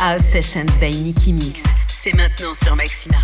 House Sessions by Nicky Mix. C'est maintenant sur Maxima.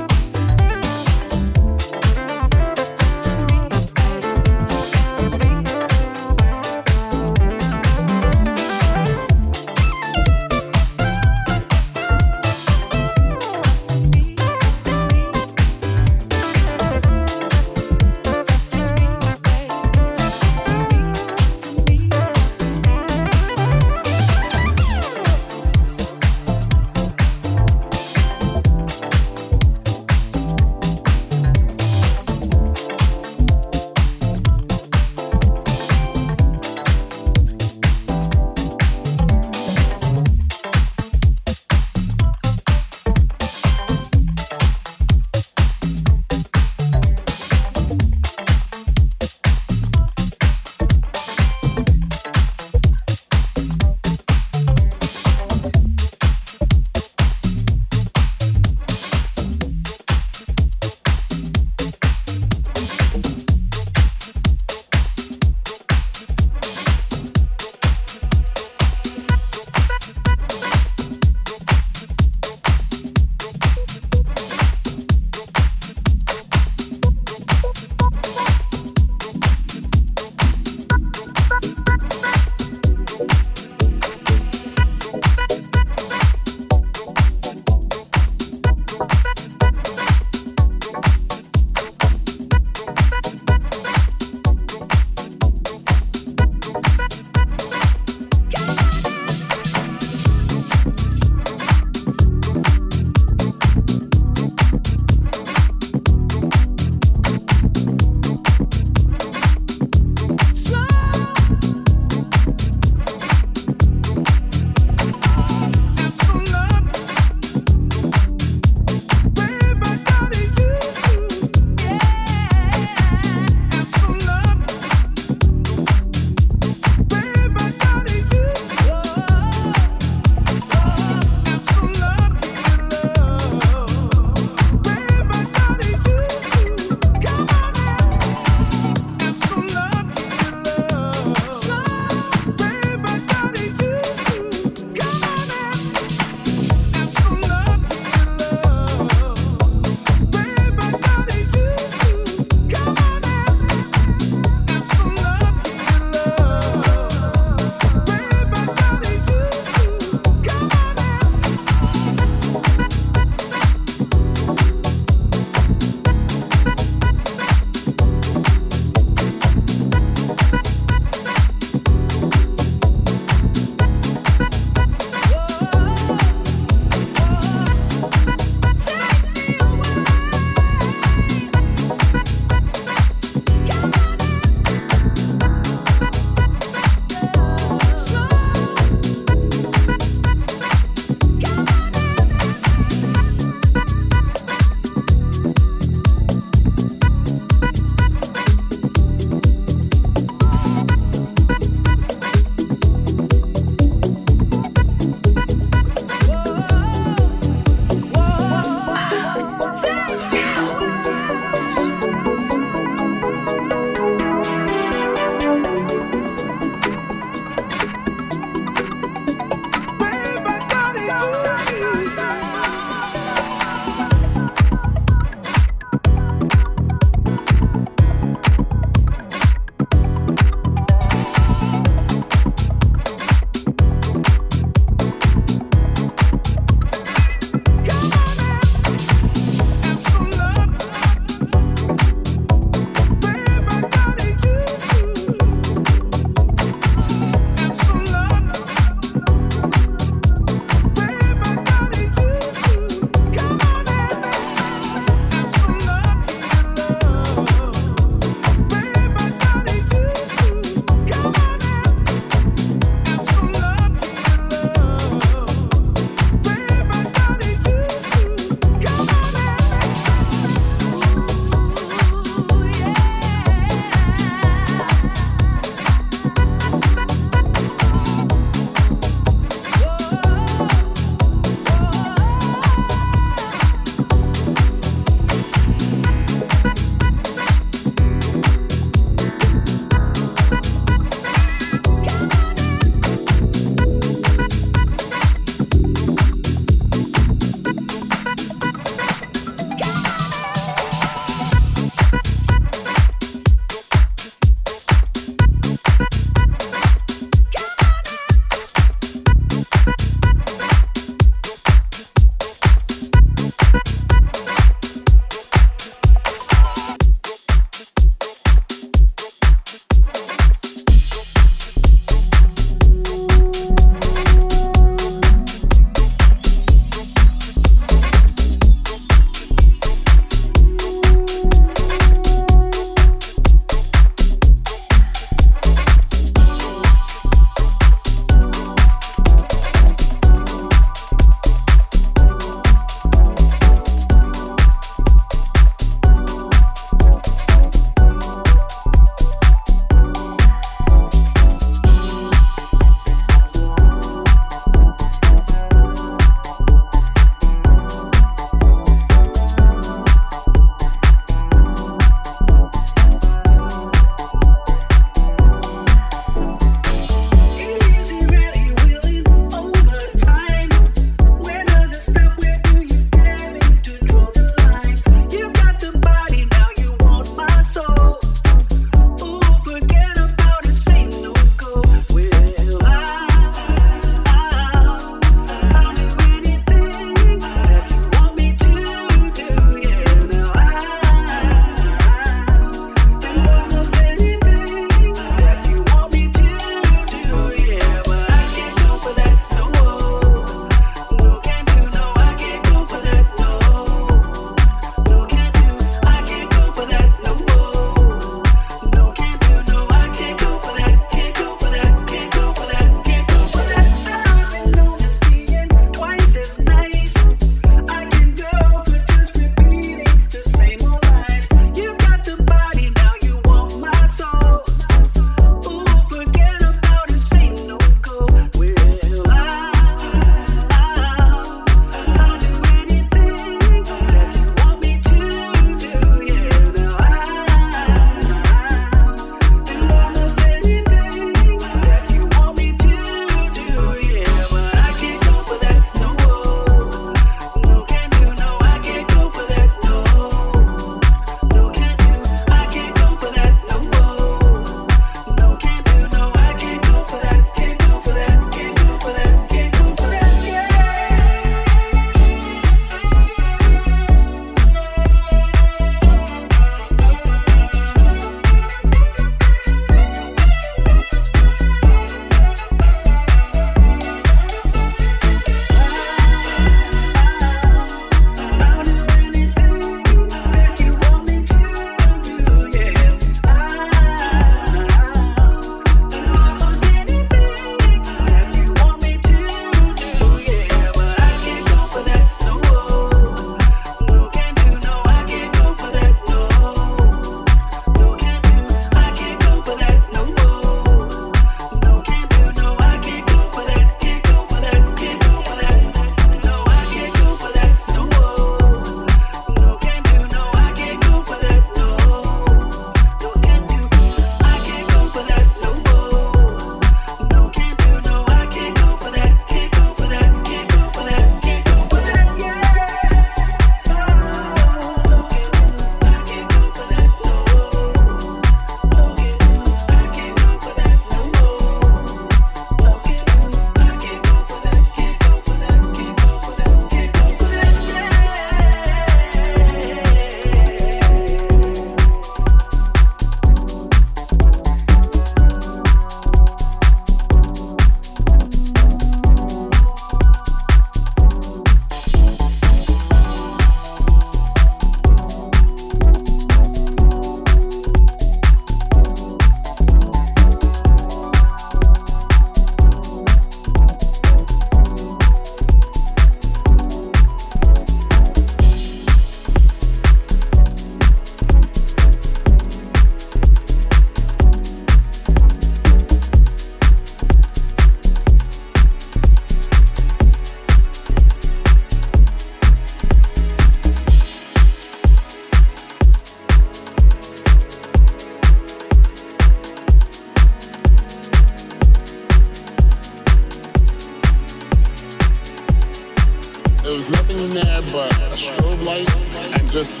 Was nothing in there but a strobe light and just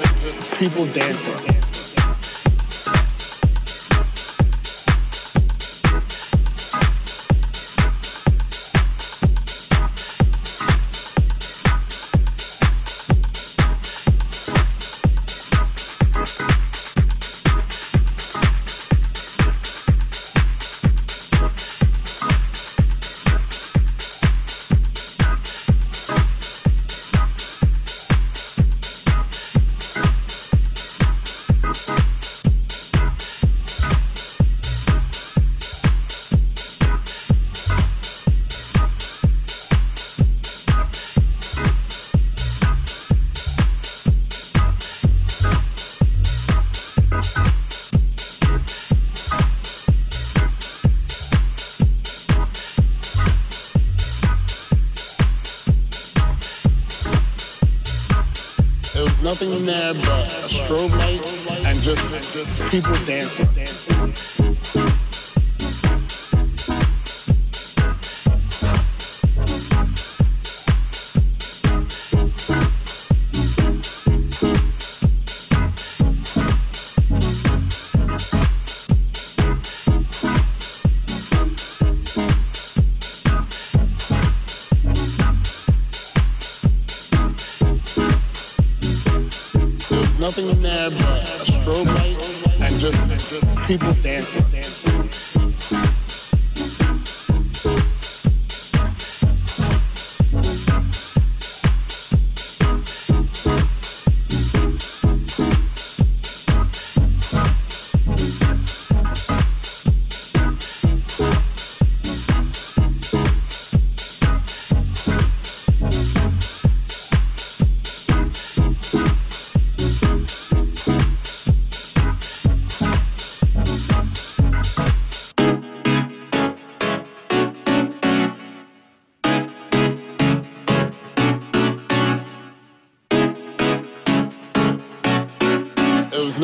people dancing. Just people dancing. And just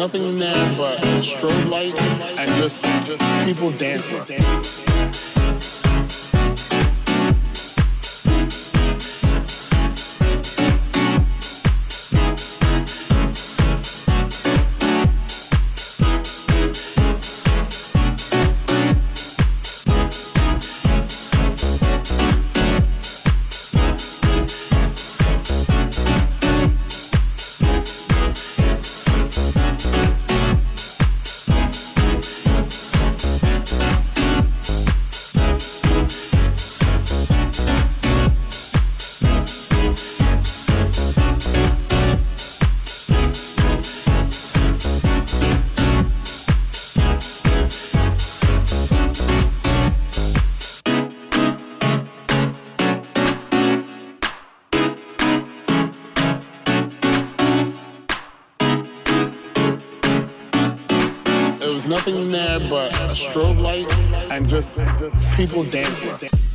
nothing in there but strobe light and just, just people dancing. Nothing in there but a strobe light and just people dancing.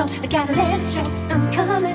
I'm coming out. I want the world to know I